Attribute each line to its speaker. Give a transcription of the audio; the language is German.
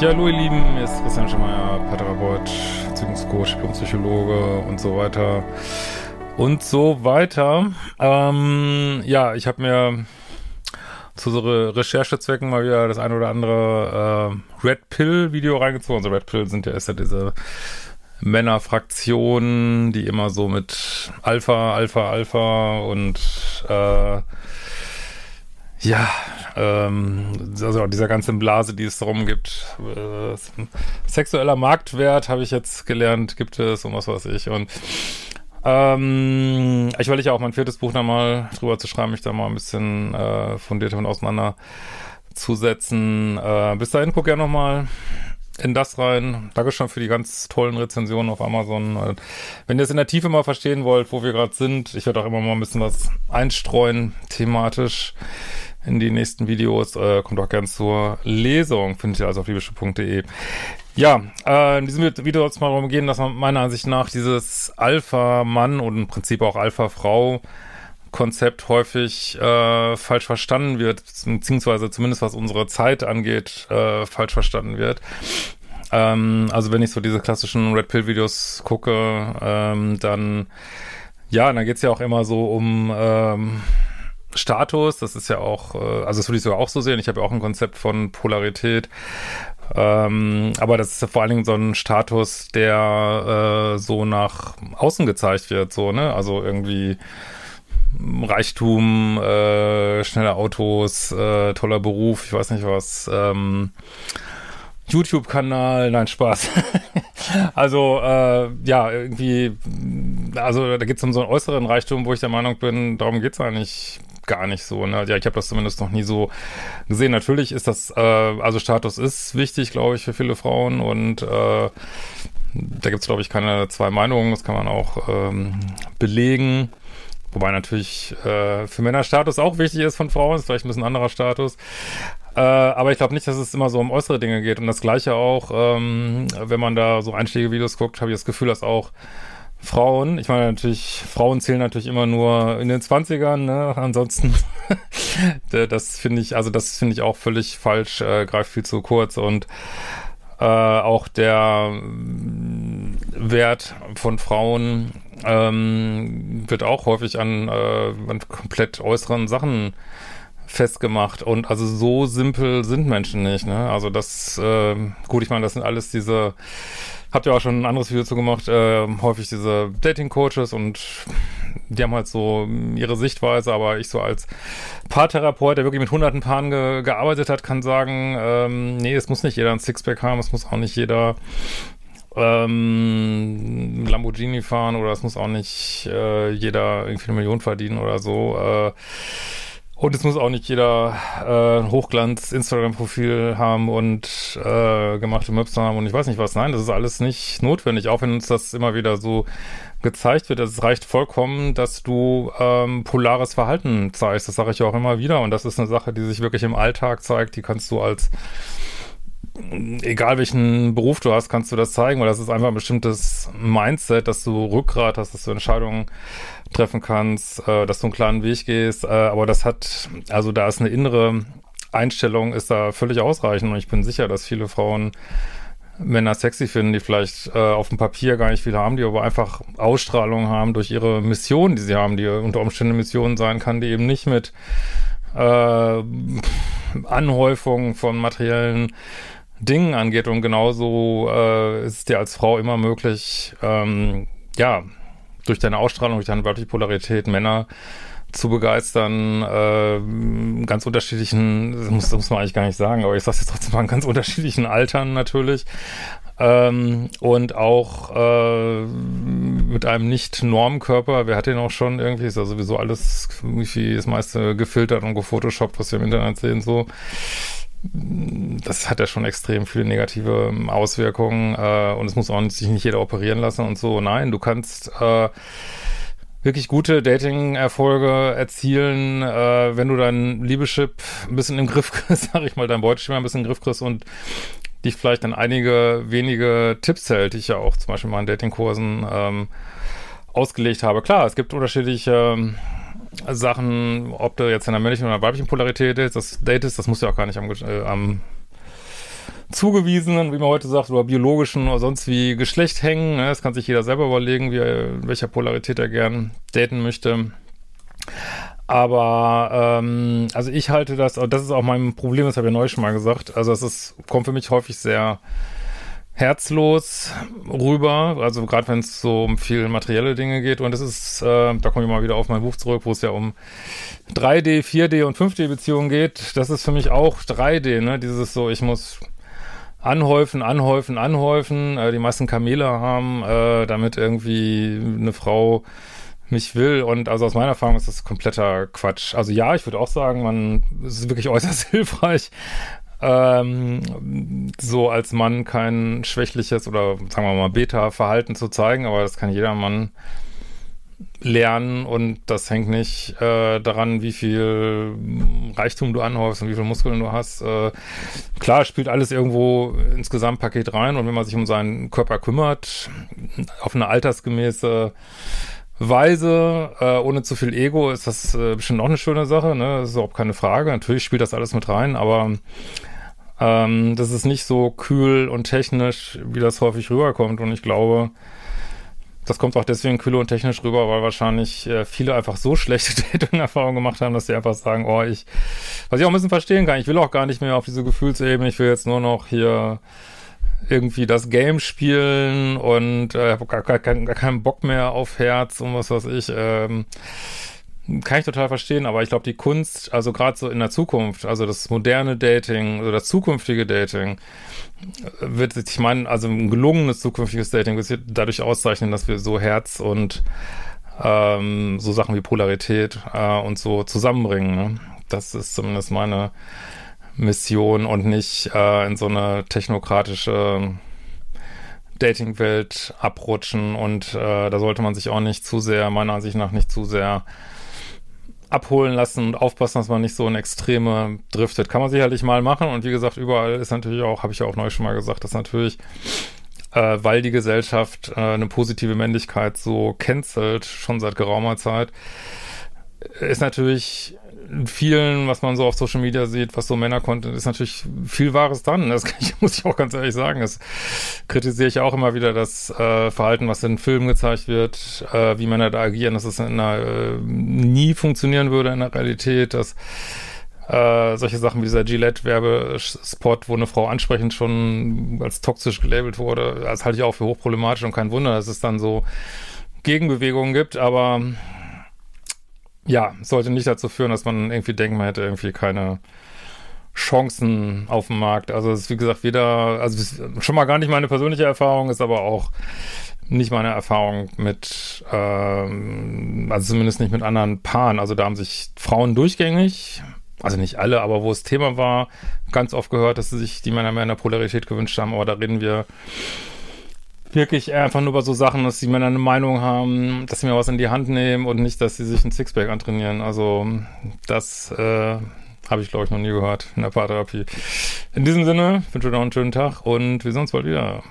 Speaker 1: Ja, hallo ihr Lieben, hier ist Christian Schemeier, Paartherapeut, Beziehungscoach, Psychologe und so weiter und so weiter. Ähm, ja, ich habe mir zu so Recherchezwecken mal wieder das ein oder andere äh, Red Pill Video reingezogen. Also Red Pill sind ja, ist ja diese Männerfraktionen, die immer so mit Alpha, Alpha, Alpha und äh, ja, ähm, also dieser ganzen Blase, die es darum gibt. Äh, sexueller Marktwert, habe ich jetzt gelernt, gibt es und was weiß ich. Und ähm, ich will ja auch mein viertes Buch nochmal drüber zu schreiben, mich da mal ein bisschen äh, fundierter und auseinanderzusetzen. Äh, bis dahin, guck gerne nochmal in das rein. Dankeschön für die ganz tollen Rezensionen auf Amazon. Wenn ihr es in der Tiefe mal verstehen wollt, wo wir gerade sind, ich werde auch immer mal ein bisschen was einstreuen, thematisch in die nächsten Videos. Äh, kommt auch gern zur Lesung, findet ihr also auf liebische.de. Ja, äh, in diesem Video soll es mal darum gehen, dass man meiner Ansicht nach dieses Alpha-Mann und im Prinzip auch Alpha-Frau Konzept häufig äh, falsch verstanden wird, beziehungsweise zumindest was unsere Zeit angeht, äh, falsch verstanden wird. Ähm, also wenn ich so diese klassischen Red Pill Videos gucke, ähm, dann ja, dann geht's ja auch immer so um ähm, Status, das ist ja auch, äh, also das würde ich sogar auch so sehen. Ich habe ja auch ein Konzept von Polarität. Ähm, aber das ist ja vor allen Dingen so ein Status, der äh, so nach außen gezeigt wird, so, ne? Also irgendwie Reichtum, äh, schnelle Autos, äh, toller Beruf, ich weiß nicht was, ähm, YouTube-Kanal, nein, Spaß. also, äh, ja, irgendwie, also da geht es um so einen äußeren Reichtum, wo ich der Meinung bin, darum geht's eigentlich gar nicht so. Ne? Ja, ich habe das zumindest noch nie so gesehen. Natürlich ist das, äh, also Status ist wichtig, glaube ich, für viele Frauen und äh, da gibt es, glaube ich, keine zwei Meinungen. Das kann man auch ähm, belegen. Wobei natürlich äh, für Männer Status auch wichtig ist von Frauen, ist vielleicht ein bisschen anderer Status. Äh, aber ich glaube nicht, dass es immer so um äußere Dinge geht. Und das Gleiche auch, ähm, wenn man da so Einstiegevideos guckt, habe ich das Gefühl, dass auch Frauen, ich meine natürlich, Frauen zählen natürlich immer nur in den Zwanzigern, ne? Ansonsten, das finde ich, also das finde ich auch völlig falsch, äh, greift viel zu kurz und äh, auch der mm, Wert von Frauen ähm, wird auch häufig an, äh, an komplett äußeren Sachen festgemacht und also so simpel sind Menschen nicht, ne? Also das, äh, gut, ich meine, das sind alles diese Habt ihr auch schon ein anderes Video zu gemacht, äh, häufig diese Dating-Coaches und die haben halt so ihre Sichtweise, aber ich so als Paartherapeut, der wirklich mit hunderten Paaren ge gearbeitet hat, kann sagen, ähm, nee, es muss nicht jeder ein Sixpack haben, es muss auch nicht jeder ähm, Lamborghini fahren oder es muss auch nicht äh, jeder irgendwie eine Million verdienen oder so. Äh, und es muss auch nicht jeder äh, Hochglanz-Instagram-Profil haben und äh, gemachte Maps haben und ich weiß nicht was. Nein, das ist alles nicht notwendig, auch wenn uns das immer wieder so gezeigt wird. Es reicht vollkommen, dass du ähm, polares Verhalten zeigst. Das sage ich auch immer wieder. Und das ist eine Sache, die sich wirklich im Alltag zeigt. Die kannst du als egal welchen Beruf du hast, kannst du das zeigen, weil das ist einfach ein bestimmtes Mindset, dass du Rückgrat hast, dass du Entscheidungen treffen kannst, äh, dass du einen klaren Weg gehst. Äh, aber das hat, also da ist eine innere Einstellung, ist da völlig ausreichend. Und ich bin sicher, dass viele Frauen Männer sexy finden, die vielleicht äh, auf dem Papier gar nicht viel haben, die aber einfach Ausstrahlung haben durch ihre Mission, die sie haben, die unter Umständen Mission sein kann, die eben nicht mit äh, Anhäufung von materiellen Dingen angeht. Und genauso äh, ist es dir als Frau immer möglich, ähm, ja, durch deine Ausstrahlung, durch deine weibliche Polarität Männer zu begeistern, äh, ganz unterschiedlichen, das muss, das muss man eigentlich gar nicht sagen, aber ich sage jetzt trotzdem mal, ganz unterschiedlichen Altern natürlich. Ähm, und auch äh, mit einem Nicht-Normkörper, wer hat den auch schon irgendwie, ist ja sowieso alles irgendwie das meiste gefiltert und gefotoshoppt, was wir im Internet sehen, so das hat ja schon extrem viele negative ähm, Auswirkungen äh, und es muss auch nicht, sich nicht jeder operieren lassen und so. Nein, du kannst äh, wirklich gute Dating-Erfolge erzielen, äh, wenn du dein Liebeschip ein bisschen im Griff kriegst, sag ich mal, dein Beuteschema ein bisschen im Griff kriegst und dich vielleicht an einige wenige Tipps hält, die ich ja auch zum Beispiel in meinen Dating-Kursen ähm, ausgelegt habe. Klar, es gibt unterschiedliche Sachen, ob du jetzt in der männlichen oder weiblichen Polarität ist, das datest, das musst du ja auch gar nicht am, äh, am zugewiesenen, wie man heute sagt, oder biologischen oder sonst wie Geschlecht hängen. Ne? Das kann sich jeder selber überlegen, wie in welcher Polarität er gern daten möchte. Aber ähm, also ich halte das, und das ist auch mein Problem, das habe ich neulich schon mal gesagt. Also es kommt für mich häufig sehr herzlos rüber, also gerade wenn es so um viel materielle Dinge geht. Und es ist, äh, da komme ich mal wieder auf mein Buch zurück, wo es ja um 3D, 4D und 5D-Beziehungen geht. Das ist für mich auch 3D, ne? Dieses so, ich muss anhäufen, anhäufen, anhäufen, äh, die meisten Kamele haben, äh, damit irgendwie eine Frau mich will. Und also aus meiner Erfahrung ist das kompletter Quatsch. Also ja, ich würde auch sagen, man ist wirklich äußerst hilfreich, ähm, so als Mann kein schwächliches oder sagen wir mal Beta-Verhalten zu zeigen, aber das kann jeder Mann lernen und das hängt nicht äh, daran, wie viel Reichtum du anhäufst und wie viel Muskeln du hast. Äh, klar, spielt alles irgendwo ins Gesamtpaket rein und wenn man sich um seinen Körper kümmert, auf eine altersgemäße Weise, äh, ohne zu viel Ego, ist das äh, bestimmt auch eine schöne Sache, ne? Das ist überhaupt keine Frage. Natürlich spielt das alles mit rein, aber ähm, das ist nicht so kühl und technisch, wie das häufig rüberkommt. Und ich glaube, das kommt auch deswegen kühl und technisch rüber, weil wahrscheinlich äh, viele einfach so schlechte Dating-Erfahrungen gemacht haben, dass sie einfach sagen, oh, ich, was ich auch ein bisschen verstehen kann, ich will auch gar nicht mehr auf diese Gefühlsebene, ich will jetzt nur noch hier irgendwie das Game spielen und äh, habe gar, gar, gar keinen Bock mehr auf Herz und was weiß ich. Ähm, kann ich total verstehen, aber ich glaube, die Kunst, also gerade so in der Zukunft, also das moderne Dating oder das zukünftige Dating, wird, ich meine, also ein gelungenes zukünftiges Dating wird sich dadurch auszeichnen, dass wir so Herz und ähm, so Sachen wie Polarität äh, und so zusammenbringen. Ne? Das ist zumindest meine Mission und nicht äh, in so eine technokratische Dating-Welt abrutschen und äh, da sollte man sich auch nicht zu sehr, meiner Ansicht nach nicht zu sehr abholen lassen und aufpassen, dass man nicht so in Extreme driftet. Kann man sicherlich mal machen und wie gesagt, überall ist natürlich auch, habe ich ja auch neu schon mal gesagt, dass natürlich, äh, weil die Gesellschaft äh, eine positive Männlichkeit so cancelt, schon seit geraumer Zeit, ist natürlich in vielen, was man so auf Social Media sieht, was so Männer-Content ist, natürlich viel Wahres dran. Das ich, muss ich auch ganz ehrlich sagen. Das kritisiere ich auch immer wieder, das äh, Verhalten, was in Filmen gezeigt wird, äh, wie Männer da agieren, dass es in einer, äh, nie funktionieren würde in der Realität, dass äh, solche Sachen wie dieser Gillette-Werbespot, wo eine Frau ansprechend schon als toxisch gelabelt wurde, das halte ich auch für hochproblematisch und kein Wunder, dass es dann so Gegenbewegungen gibt, aber ja, sollte nicht dazu führen, dass man irgendwie denkt, man hätte irgendwie keine Chancen auf dem Markt. Also es ist wie gesagt weder, also schon mal gar nicht meine persönliche Erfahrung, ist aber auch nicht meine Erfahrung mit, ähm, also zumindest nicht mit anderen Paaren. Also da haben sich Frauen durchgängig, also nicht alle, aber wo es Thema war, ganz oft gehört, dass sie sich die Männer mehr in der Polarität gewünscht haben, aber da reden wir wirklich einfach nur über so Sachen, dass die Männer eine Meinung haben, dass sie mir was in die Hand nehmen und nicht, dass sie sich ein Sixpack antrainieren. Also das äh, habe ich, glaube ich, noch nie gehört in der Paartherapie. In diesem Sinne, wünsche dir noch einen schönen Tag und wir sehen uns bald wieder.